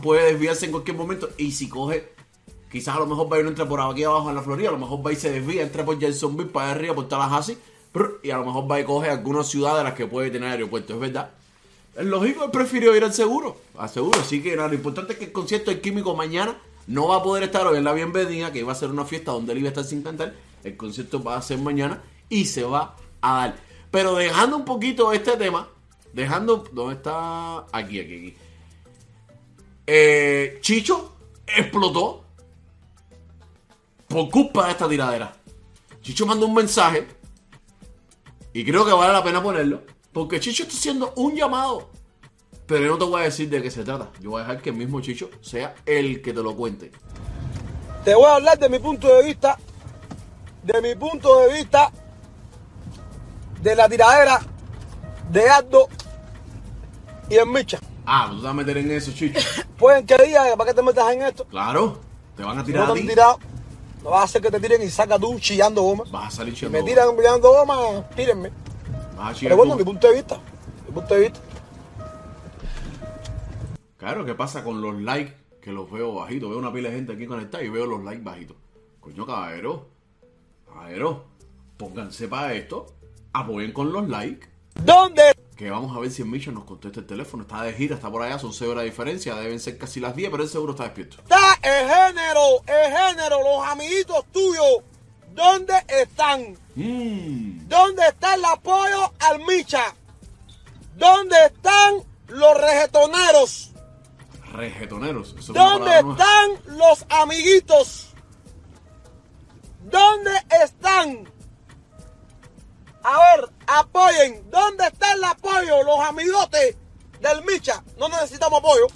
puede desviarse en cualquier momento y si coge, quizás a lo mejor va a ir entre por aquí abajo en la Florida, a lo mejor va y se desvía, entra por Jacksonville para arriba, por Tallahassee, y a lo mejor va y coge alguna ciudad de las que puede tener aeropuerto, es verdad. Es lógico, él prefirió ir al seguro, al seguro, así que nada, lo importante es que el concierto del químico mañana no va a poder estar hoy en la bienvenida, que iba a ser una fiesta donde él iba a estar sin cantar, el concierto va a ser mañana y se va a dar. Pero dejando un poquito este tema, dejando, ¿dónde está? Aquí, aquí, aquí. Eh, Chicho explotó por culpa de esta tiradera. Chicho mandó un mensaje y creo que vale la pena ponerlo porque Chicho está haciendo un llamado. Pero yo no te voy a decir de qué se trata. Yo voy a dejar que el mismo Chicho sea el que te lo cuente. Te voy a hablar de mi punto de vista, de mi punto de vista, de la tiradera de Aldo y el Micha. Ah, tú te vas a meter en eso, Chicho. Pueden que diga para que te metas en esto. Claro, te van a Si tirar no a ti. tirado, no vas a hacer que te tiren y saca tú chillando goma. Vas a salir Si chillando. me tiran chillando goma, tírenme. Vas a chillar Pero bueno, tú. mi punto de vista, mi punto de vista. Claro, ¿qué pasa con los likes? Que los veo bajitos. Veo una pila de gente aquí conectada y veo los likes bajitos. Coño, caballero. Caballero. Pónganse para esto. Apoyen con los likes. ¿Dónde? Que vamos a ver si el Micho nos contesta el teléfono. Está de gira, está por allá. Son 6 horas de diferencia. Deben ser casi las 10, pero él seguro está despierto. Está el género, el género, los amiguitos tuyos. ¿Dónde están? Mmm. ¿Dónde está el apoyo al Micha? ¿Dónde están los regetoneros? Regetoneros. Eso es una ¿Dónde nueva. están los amiguitos? ¿Dónde están? A ver, apoyen. ¿Dónde está el apoyo? Los amigotes del Micha. No necesitamos apoyo.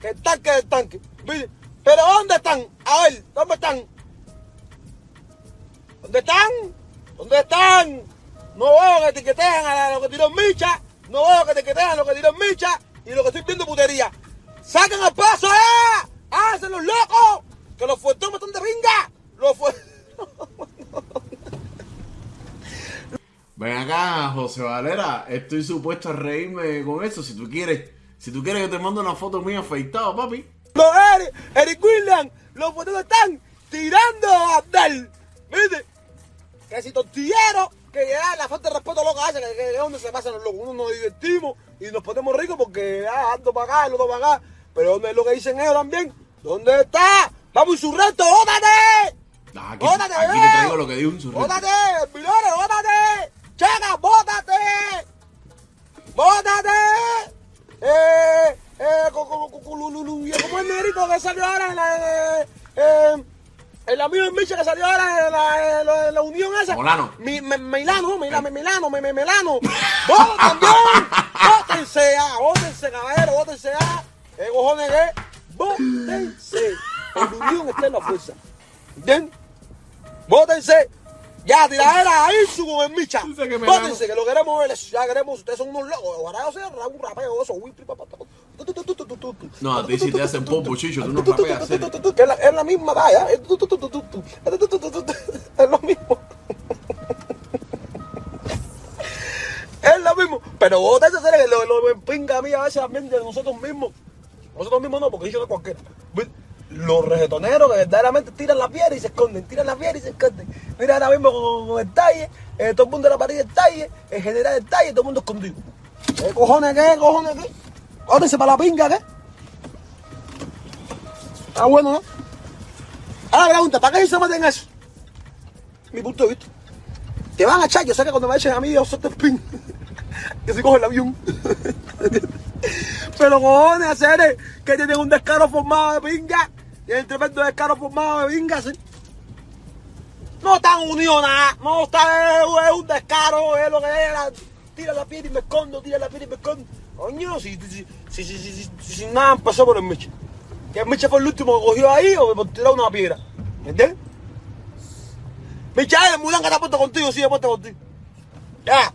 Que el tanque del tanque. Pero ¿dónde están? A ver, ¿dónde están? ¿Dónde están? ¿Dónde están? No veo que etiquetean a lo que tiró Micha. No veo que etiquetean a lo que tiró Micha. Y lo que estoy viendo putería. ¡Saquen el paso ya! ¡Háganse los locos! ¡Que los fuertes me están de pinga! Los fu- Ven acá, José Valera. Estoy supuesto a reírme con eso. Si tú quieres, si tú quieres, yo te mando una foto mía afeitado, papi. Los Eric, Eric William, los fuertes están tirando a Abdel. ¿Viste? Que si tortillero, que ya la falta de respeto loca hace, que, que es donde se pasan los locos. Uno nos divertimos y nos ponemos ricos porque ah, ando para acá, el otro para acá. Pero ¿dónde es lo que dicen ellos también? ¿Dónde está? ¡Vamos, insurrecto, ótate! Ah, Aquí, ¡Bótate, aquí eh! te traigo lo que dijo un. ¡Bótate! Co- co- co- lu- lu- lu- ¿cómo es el negrito que salió ahora en la, eh, eh, el amigo de que salió ahora en la, en la- en la unión esa? Molano. Mi, me- Milano, Milano, Milano, me, me- Milano. ¡Vos también! ¡Bótense ya! ¡Bótense, caballero! ¡Bótense ya! ¿Qué cojones que? En la unión está en la fuerza. ¿Entiendes? ¡Bótense! Ya, tiradera ahí su con el Micha. Que lo queremos ver. Ya queremos, ustedes son unos locos. Ojalá yo sea un rapeo, eso. uy, pri, pa, No, a ti sí te hacen pompo, chicho. Tú no rapeas Que es la- es la misma talla. Es lo mismo. Es lo mismo. Pero vos te haces que lo, lo empinga a mí a veces también de nosotros mismos. Nosotros mismos no, porque yo de cualquiera. ¿Ves? Los reggaetoneros que verdaderamente tiran la piedra y se esconden, tiran la piedra y se esconden. Mira ahora mismo con, con el talle, eh, todo el mundo en la pared del talle, el general del talle, todo el mundo escondido. ¿Qué cojones qué? ¿Qué cojones qué? Cótense para la pinga, ¿qué? Ah, bueno, ¿no? Ahora pregunta, ¿para qué se meten eso? Mi punto de vista. Te van a echar, yo sé que cuando me echen a mí yo suelto el pin. que se coge el avión. Pero cojones, hacer que tienen un descaro formado de pinga. Tienen tremendo descaro formado de pinga, ¿sí? No están unidos nada, no está, es un descaro, es lo que era. Tira la piedra y me escondo, tira la piedra y me escondo. Coño, si, si, si, si, nada empezó por el Miche. Que el Miche fue el último que cogió ahí o por tirar una piedra. ¿Me entiendes? Michael, el Mulan que está puesto contigo, sigue puesto contigo. Ya.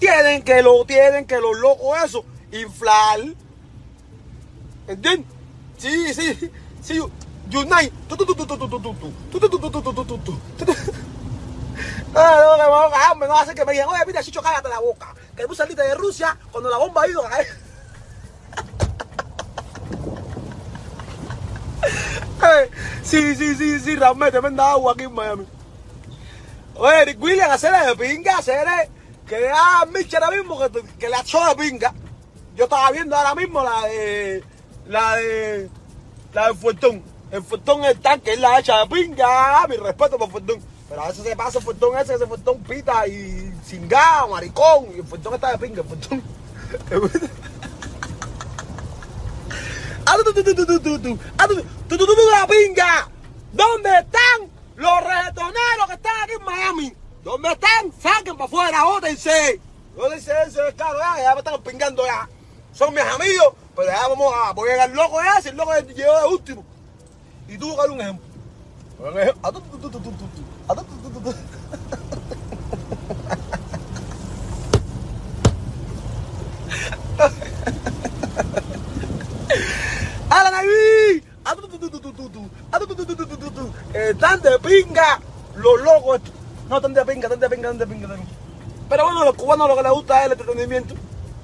Tienen que lo, tienen que los locos eso, inflar. ¿Entiendes? Sí, sí, sí. Unite. Ah, no, no, hace que me digan, oye, mira, Chicho, cállate la boca. Que tú saliste de Rusia cuando la bomba ha ido a caer. Eh, sí, sí, sí, sí, realmente tremenda agua aquí en Miami. Oye, Eric William, hacerle de pinga, hacerle que a Mitch ahora mismo que, que le echó de pinga. Yo estaba viendo ahora mismo la de. la de. la de Fuertón. El Fuertón el tanque, es la hecha de pinga. Ah, mi respeto por Fuertón. Pero a veces se pasa el Fuertón ese, ese Fuertón pita y cingado, maricón. Y el Fuertón está de pinga, el. Ah. Ah, tu, la pinga. ¿Dónde están los reggaetoneros que están aquí en Miami? ¿Dónde están? Saquen para afuera, bótense. Bótense ese claro, ya, ya me están pingando ya. Son mis amigos, pero ya vamos a, voy a llegar loco ya, si el loco llegó de último. Y tú un ejemplo. Un ejemplo. Están de pinga los locos estos. No, están de pinga, están de pinga, están de pinga, pinga. Pero bueno, a los cubanos lo que les gusta es el entretenimiento.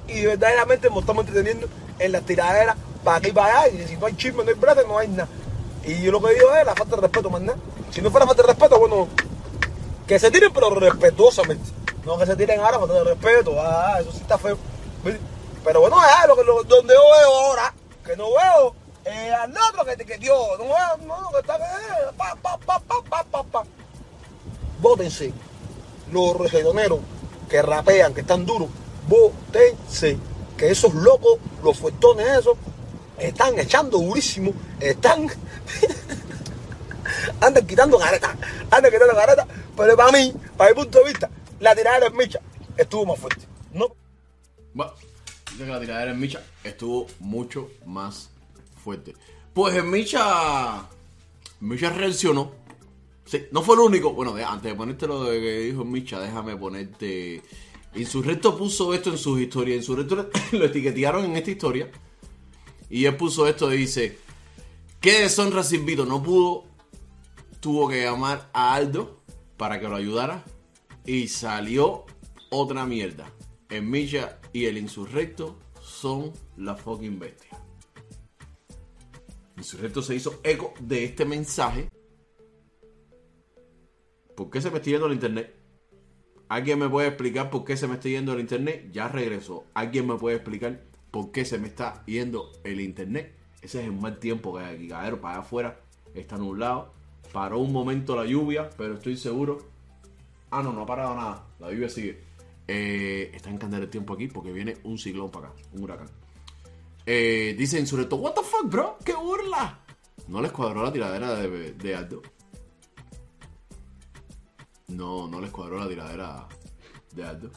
Y verdaderamente nos estamos entreteniendo en las tiraderas para aquí y para allá. Y si no hay chisme, no hay plata, no hay nada. Y yo lo que digo es la falta de respeto, más. Si no fuera falta de respeto, bueno, que se tiren, pero respetuosamente. No que se tiren ahora falta de respeto. Ah, eso sí está feo. Pero bueno, es lo lo- donde yo veo ahora, que no veo eh, al otro que que dio. No veo, no, que está eh, pa, pa, pa, pa, pa, pa, pa. Vótense. Los reggaetoneros que rapean, que están duros, vótense. Que esos locos, los fuertones esos, están echando durísimo, están andan quitando caretas, andan quitando caretas, pero para mí, para mi punto de vista, la tirada de Micha estuvo más fuerte. No, Bueno, dice que la tiradera en Micha estuvo mucho más fuerte. Pues en Micha. Micha reaccionó. Sí, no fue el único. Bueno, antes de ponerte lo de que dijo Micha, déjame ponerte. Insurrecto puso esto en sus historias. Insurrecto lo etiquetearon en esta historia. Y él puso esto y dice: Qué deshonra Silvito. No pudo. Tuvo que llamar a Aldo para que lo ayudara. Y salió otra mierda. El Misha y el Insurrecto son la fucking bestia. Insurrecto se hizo eco de este mensaje. ¿Por qué se me está yendo el internet? ¿Alguien me puede explicar por qué se me está yendo el internet? Ya regresó. ¿Alguien me puede explicar por qué se me está yendo el internet? Ese es el mal tiempo que hay aquí. Caballero, para allá afuera está nublado. Paró un momento la lluvia, pero estoy seguro. Ah, no, no ha parado nada. La lluvia sigue. Eh, está en el tiempo aquí porque viene un ciclón para acá, un huracán. Eh, dice Insurrecto, what the fuck, bro? ¡Qué burla! No les cuadró la tiradera de, de Aldo. No, no les cuadró la tiradera de Aldo.